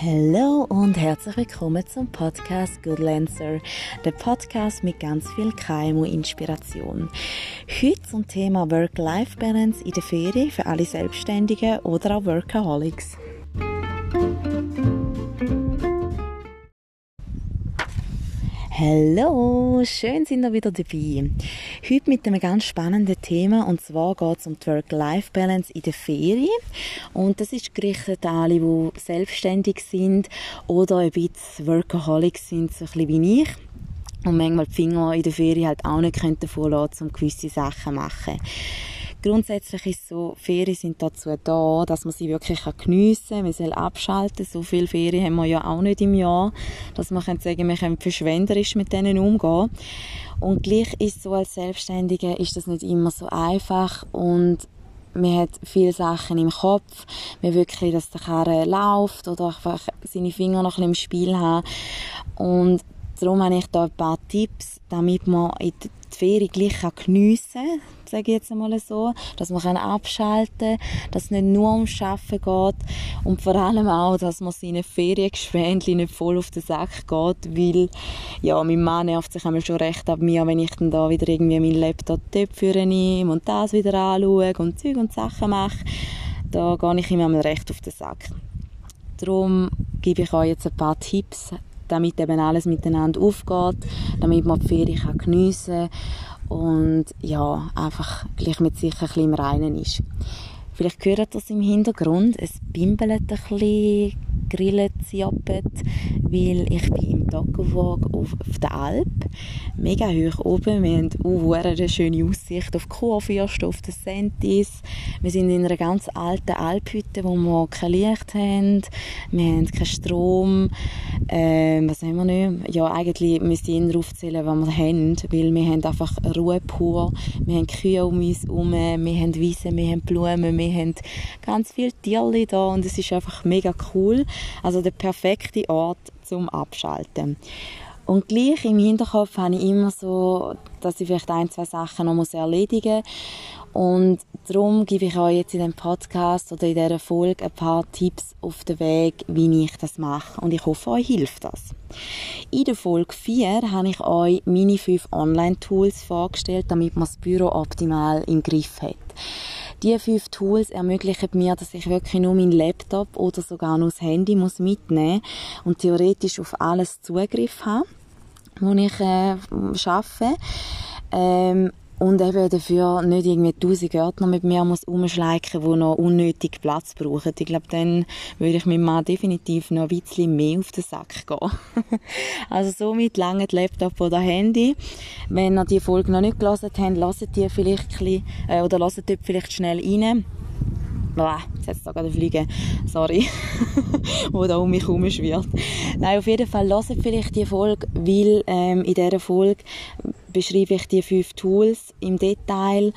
Hallo und herzlich willkommen zum Podcast Good Lancer, der Podcast mit ganz viel KMU-Inspiration. Heute zum Thema Work-Life-Balance in der Ferien für alle Selbstständigen oder auch Workaholics. Hallo, schön sind ihr wieder dabei. Heute mit einem ganz spannenden Thema und zwar geht es um die Work-Life-Balance in der Ferien und das ist gerichtet an alle, die selbstständig sind oder ein bisschen Workaholics sind, so ein bisschen wie ich und manchmal die Finger in der Ferien halt auch nicht davon lassen, um gewisse Sachen zu machen. Grundsätzlich ist es so, Ferien sind dazu da, dass man sie wirklich geniessen kann. Man soll abschalten. So viele Ferien haben wir ja auch nicht im Jahr, dass man kann sagen, wir können verschwenderisch mit denen umgehen. Und gleich ist so, als Selbstständige ist das nicht immer so einfach und man hat viele Sachen im Kopf. Man wirklich, dass der Karre läuft oder einfach seine Finger noch ein bisschen im Spiel haben. Und darum habe ich da ein paar Tipps, damit man in die Ferien gleich geniessen kann sage ich jetzt einmal so, dass man abschalten kann, dass es nicht nur ums Arbeiten geht und vor allem auch, dass man seine Feriengeschwändchen nicht voll auf den Sack geht, weil ja, mein Mann nervt sich einmal schon recht ab mir, wenn ich dann da wieder irgendwie meinen Laptop für nehme und das wieder anschaue und Zeug und Sachen mache. Da gehe ich ihm einmal recht auf den Sack. Darum gebe ich euch jetzt ein paar Tipps, damit eben alles miteinander aufgeht, damit man die Ferien geniessen kann und ja, einfach gleich mit sich ein bisschen im Reinen ist. Vielleicht hört ihr das im Hintergrund, es bimbelt ein bisschen, grillen zjappet, weil ich bin im Toggenwag auf, der Alp, mega hoch oben. Wir haben eine schöne Aussicht auf Kurfürst, auf den Sentis. Wir sind in einer ganz alten Alphütte, wo wir kein Licht haben, wir haben keinen Strom. Ähm, was haben wir nicht? Ja, eigentlich müsste ich Ihnen aufzählen, was wir haben, weil wir haben einfach Ruhe pur. Wir haben Kühe um uns herum, wir haben Wiesen, wir haben Blumen, wir haben ganz viele Tiere da und es ist einfach mega cool. Also der perfekte Ort zum Abschalten. Und gleich im Hinterkopf habe ich immer so, dass ich vielleicht ein, zwei Sachen noch erledigen muss. Und darum gebe ich euch jetzt in dem Podcast oder in dieser Folge ein paar Tipps auf den Weg, wie ich das mache. Und ich hoffe, euch hilft das. In der Folge 4 habe ich euch meine fünf Online-Tools vorgestellt, damit man das Büro optimal im Griff hat. Diese fünf Tools ermöglichen mir, dass ich wirklich nur meinen Laptop oder sogar nur das Handy muss mitnehmen und theoretisch auf alles Zugriff habe, wo ich äh, arbeite. Ähm, und eben dafür nicht irgendwie tausend Gärtner mit mir muss umschleichen, die noch unnötig Platz brauchen. Ich glaube, dann würde ich meinem Mann definitiv noch ein bisschen mehr auf den Sack gehen. also somit lange Laptop oder Handy. Wenn ihr die Folge noch nicht gelesen habt, lasst die vielleicht ein bisschen, äh, oder lasst dort vielleicht schnell rein. Boah, jetzt da gerade fliegen. Sorry. wo da um mich herum schwirrt. Nein, auf jeden Fall lasst vielleicht die Folge, weil ähm, in dieser Folge beschreibe ich die fünf Tools im Detail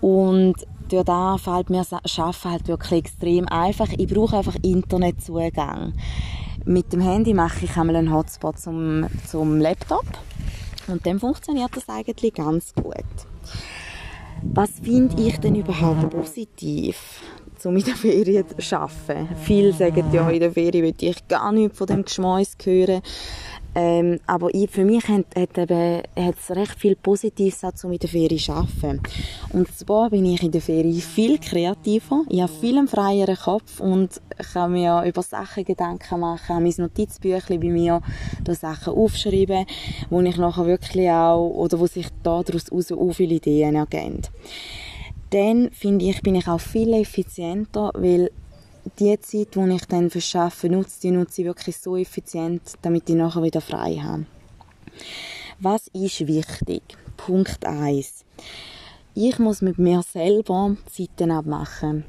und durch da fällt mir das Arbeiten halt wirklich extrem einfach. Ich brauche einfach Internetzugang. Mit dem Handy mache ich einmal einen Hotspot zum, zum Laptop und dann funktioniert das eigentlich ganz gut. Was finde ich denn überhaupt positiv? um in der Ferien zu arbeiten. Viele sagen ja, in der Ferien will ich gar nichts von dem Geschmäus hören. Ähm, aber ich, für mich hat, es recht viel Positives um in der Ferien zu arbeiten. Und zwar bin ich in der Ferien viel kreativer, ich habe viel einen freieren Kopf und kann mir über Sachen Gedanken machen, habe mein Notizbüchlein bei mir, da Sachen aufschreiben, wo ich nachher wirklich auch, oder wo sich daraus auch viele Ideen ergeben. Dann finde ich, bin ich auch viel effizienter, weil die Zeit, die ich dann Arbeiten nutze, die nutze ich wirklich so effizient, damit ich nachher wieder frei habe. Was ist wichtig? Punkt 1. Ich muss mit mir selber Zeiten abmachen.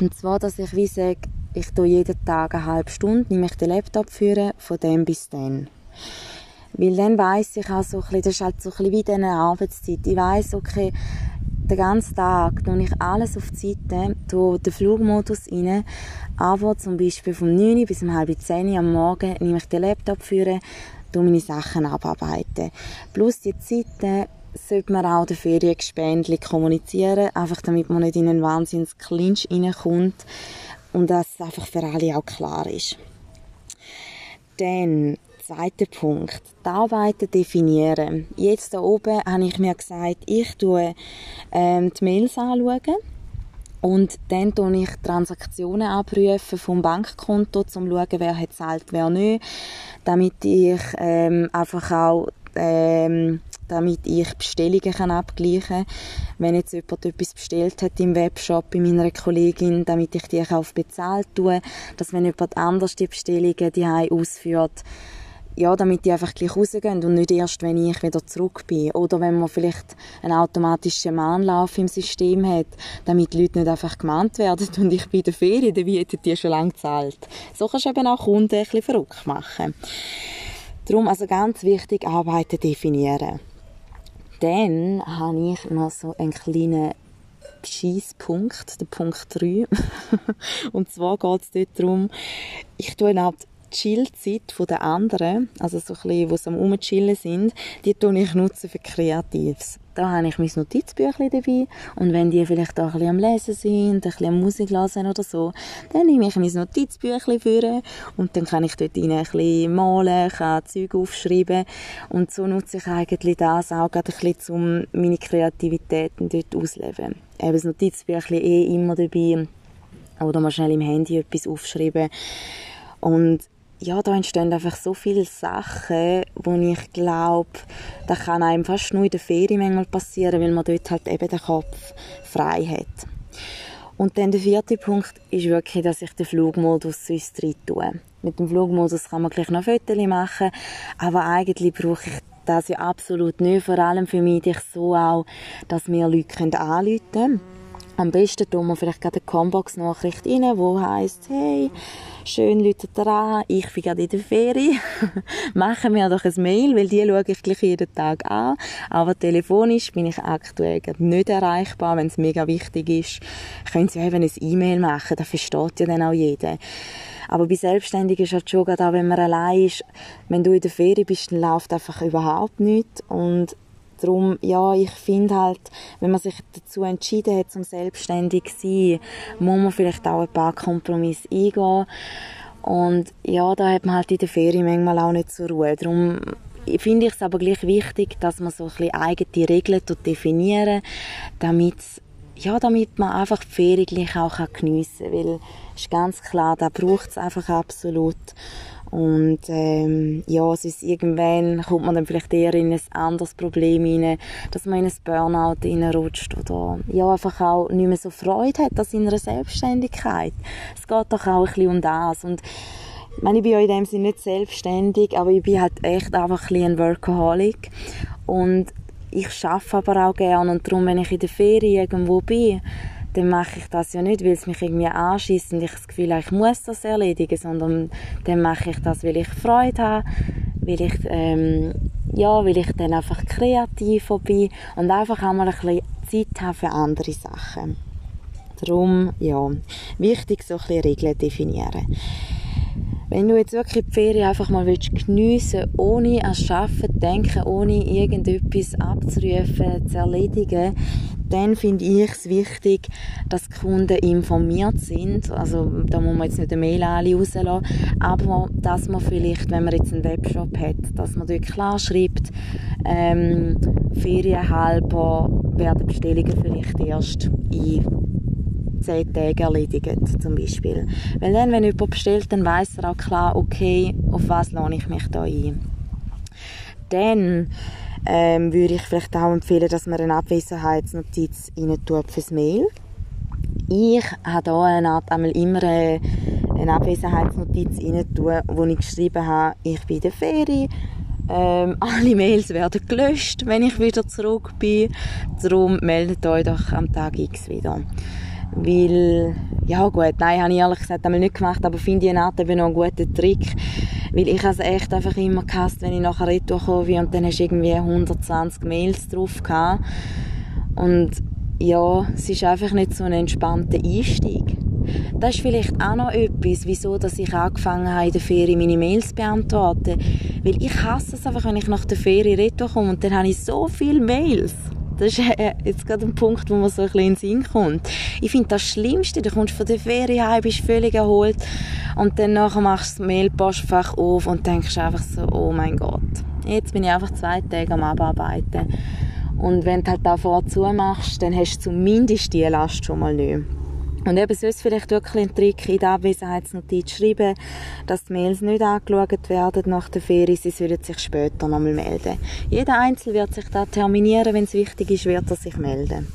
Und zwar, dass ich wie sage, ich tue jeden Tag eine halbe Stunde, nehme ich den Laptop führen, von dem bis dann. Weil dann weiss ich auch so ein bisschen, das ist halt so ein bisschen wie diese Arbeitszeit. Ich weiss, okay, den ganzen Tag tue ich alles auf die Seite, tue den Flugmodus rein, aber zum Beispiel vom 9 bis um halb 10 am Morgen nehme ich den Laptop führen, tue meine Sachen abarbeiten. Plus die Zeiten sollte man auch den Feriengespändli kommunizieren, einfach damit man nicht in einen Wahnsinns Clinch reinkommt und das einfach für alle auch klar ist. Dann, zweiter Punkt, die Arbeiten definieren. Jetzt da oben habe ich mir gesagt, ich tue ähm, die Mails anschauen und dann tue ich Transaktionen abrufen vom Bankkonto, um zu schauen, wer hat zahlt, wer nicht, damit ich ähm, einfach auch ähm, damit ich Bestellungen kann abgleichen kann. Wenn jetzt jemand etwas bestellt hat im Webshop bei meiner Kollegin, damit ich die auch bezahlt tue, dass wenn jemand anders die Bestellungen die ausführt, ja, damit die einfach gleich rausgehen und nicht erst, wenn ich wieder zurück bin. Oder wenn man vielleicht einen automatischen Mahnlauf im System hat, damit die Leute nicht einfach gemahnt werden und ich in der Ferien, dann hätten die schon lange gezahlt. So kannst du eben auch Kunden ein bisschen verrückt machen. Darum also ganz wichtig, Arbeiten definieren. Dann habe ich noch so einen kleinen Schießpunkt, der Punkt 3. und zwar geht es dort darum, ich tue eine Chillzeit der anderen, also so ein bisschen, wo sie am Rumchillen sind, die tue ich nutzen für Kreatives. Da habe ich mein Notizbüchlein dabei und wenn die vielleicht auch ein bisschen am Lesen sind, ein bisschen am Musik hören oder so, dann nehme ich mein Notizbüchlein für und dann kann ich dort rein ein bisschen malen, kann Zeug aufschreiben und so nutze ich eigentlich das auch gerade ein bisschen, um meine Kreativitäten dort auszuleben. Eben das Notizbüchlein eh immer dabei oder mal schnell im Handy etwas aufschreiben und ja, da entstehen einfach so viele Sachen, wo ich glaube, das kann einem fast nur in der Ferien manchmal passieren, weil man dort halt eben den Kopf frei hat. Und dann der vierte Punkt ist wirklich, dass ich den Flugmodus sonst rein tue. Mit dem Flugmodus kann man gleich noch Fotos machen, aber eigentlich brauche ich das ja absolut nicht, vor allem für mich so auch, dass mir Leute anrufen können. Am besten tun wir vielleicht gerade eine Combox-Nachricht rein, wo heisst, hey, schön Leute dran, ich bin gerade in der Ferien, machen wir doch ein Mail, weil die schaue ich gleich jeden Tag an. Aber telefonisch bin ich aktuell nicht erreichbar, wenn es mega wichtig ist. Können Sie eben ein E-Mail machen, das versteht ja dann auch jeder. Aber bei Selbstständigen ist halt schon gerade auch, wenn man allein ist, wenn du in der Ferien bist, dann läuft einfach überhaupt nichts und Darum, ja, ich finde halt, wenn man sich dazu entschieden hat, zum selbstständig zu sein, muss man vielleicht auch ein paar Kompromisse eingehen. Und ja, da hat man halt in der Ferien manchmal auch nicht zur Ruhe. Darum finde ich es aber gleich wichtig, dass man so ein bisschen eigene Regeln definieren damit ja, damit man einfach die Ferien gleich auch geniessen kann. Weil ist ganz klar, da braucht es einfach absolut. Und ähm, ja, es ist irgendwann kommt man dann vielleicht eher in ein anderes Problem rein, dass man in ein Burnout reinrutscht oder ja, einfach auch nicht mehr so Freude hat an seiner Selbstständigkeit. Es geht doch auch ein bisschen um das. Und ich meine, ich bin ja in dem Sinne nicht selbstständig, aber ich bin halt echt einfach ein, ein Workaholic. Und ich arbeite aber auch gerne und darum, wenn ich in der Ferien irgendwo bin, dann mache ich das ja nicht, weil es mich irgendwie anschießt und ich das Gefühl habe, ich muss das erledigen, sondern dann mache ich das, weil ich Freude habe, weil ich, ähm, ja, weil ich dann einfach kreativer bin und einfach auch mal ein bisschen Zeit habe für andere Sachen. Darum, ja, wichtig so ein bisschen Regeln definieren. Wenn du jetzt wirklich die Ferien einfach mal geniessen willst, ohne an Arbeiten denken, ohne irgendetwas abzurufen, zu erledigen, dann finde ich es wichtig, dass die Kunden informiert sind. Also da muss man jetzt nicht eine Mail alle rauslassen, aber dass man vielleicht, wenn man jetzt einen Webshop hat, dass man dort klar schreibt, ähm, ferienhalber werden Bestellungen vielleicht erst in zehn Tagen erledigt, zum Beispiel. Weil dann, wenn jemand bestellt, dann weiß er auch klar, okay, auf was lohne ich mich da ein. Dann ähm, würde ich vielleicht auch empfehlen, dass man eine Abwesenheitsnotiz rein tut fürs Mail. Ich habe hier eine Art einmal immer eine, eine Abwesenheitsnotiz rein tun, wo ich geschrieben habe, ich bin in der Ferie, ähm, alle Mails werden gelöscht, wenn ich wieder zurück bin. Darum meldet euch doch am Tag X wieder. Weil, ja gut, nein, habe ich ehrlich gesagt einmal nicht gemacht, aber finde ich eine Art eben noch einen guten Trick. Weil ich es echt einfach immer gehasst, wenn ich nachher retour komme und dann hast du irgendwie 120 Mails drauf gehabt. Und ja, es ist einfach nicht so ein entspannter Einstieg. Das ist vielleicht auch noch etwas, wieso ich angefangen habe, in der Ferien meine Mails zu beantworten. Weil ich hasse es einfach, wenn ich nach der Ferien retour komme und dann habe ich so viele Mails. Das ist äh, jetzt gerade ein Punkt, wo man so ein bisschen in den Sinn kommt. Ich finde das Schlimmste, du kommst von der Ferien heim, bist völlig erholt und dann nachher machst du das Mailpostfach auf und denkst einfach so, oh mein Gott, jetzt bin ich einfach zwei Tage am Abarbeiten. Und wenn du halt da vorzu machst, dann hast du zumindest die Last schon mal nicht. Und eben sonst vielleicht wirklich ein Trick in der Abwesenheitsnotiz schreiben, dass die Mails nicht angeschaut werden nach der Ferie, sie würden sich später nochmal melden. Jeder Einzel wird sich da terminieren, wenn es wichtig ist, wird er sich melden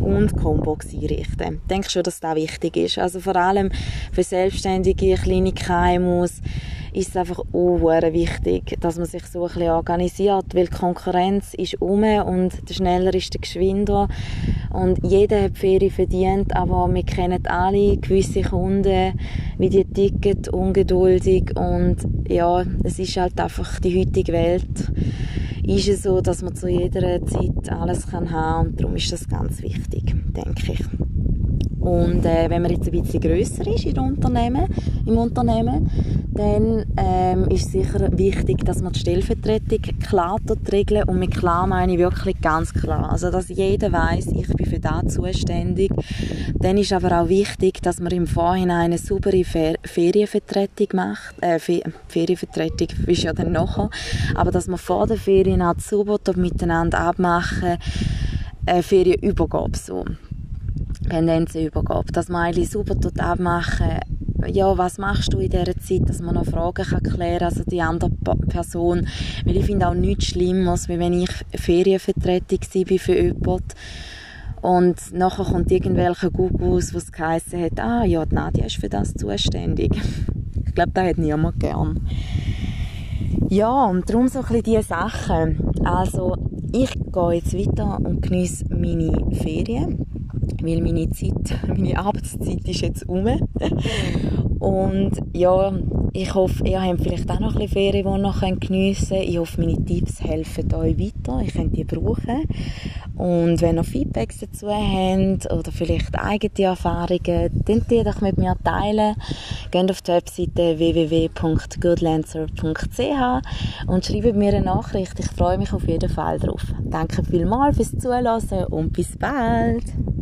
und Combox einrichten. Ich denke schon, dass das wichtig ist. Also vor allem für Selbstständige, kleine KMUs ist es einfach auch wichtig, dass man sich so ein bisschen organisiert, weil die Konkurrenz ist um und der schneller ist der geschwinder und jeder hat Ferien verdient, aber wir kennen alle gewisse Kunden, wie die ticken, ungeduldig und ja, es ist halt einfach die heutige Welt ist es so, dass man zu jeder Zeit alles kann haben und darum ist das ganz wichtig, denke ich. Und äh, wenn man jetzt ein bisschen grösser ist im Unternehmen, im Unternehmen dann ähm, ist sicher wichtig, dass man die Stellvertretung klar regeln und mit klar meine ich wirklich ganz klar. Also, dass jeder weiß, ich bin für das zuständig. Dann ist aber auch wichtig, dass man im Vorhinein eine saubere Fer Ferienvertretung macht. Äh, Fe Ferienvertretung ist ja dann nachher. Aber dass man vor der Ferien auch sauber miteinander abmachen, äh, Ferienübergabe so. Pendenzenübergabe. Dass man eigentlich super abmachen ja, was machst du in dieser Zeit, dass man noch Fragen kann klären kann, also die andere Person. Weil ich finde auch nichts Schlimmes, wie wenn ich Ferienvertretung war für jemanden und nachher kommt irgendwelcher Gugus, was geheißen hat, ah ja, die Nadia ist für das zuständig. ich glaube, das hat niemand gern. Ja, und darum so ein bisschen diese Sachen. Also, ich gehe jetzt weiter und genieße meine Ferien weil meine Zeit, meine Arbeitszeit ist jetzt um. Und ja, ich hoffe, ihr habt vielleicht auch noch ein bisschen Ferien, die ihr noch geniessen könnt. Ich hoffe, meine Tipps helfen euch weiter. Ich könnt die brauchen. Und wenn ihr Feedbacks dazu habt oder vielleicht eigene Erfahrungen, dann die doch mit mir teilen. Geht auf die Webseite www.goodlancer.ch und schreibt mir eine Nachricht. Ich freue mich auf jeden Fall drauf. Danke vielmals fürs Zuhören und bis bald.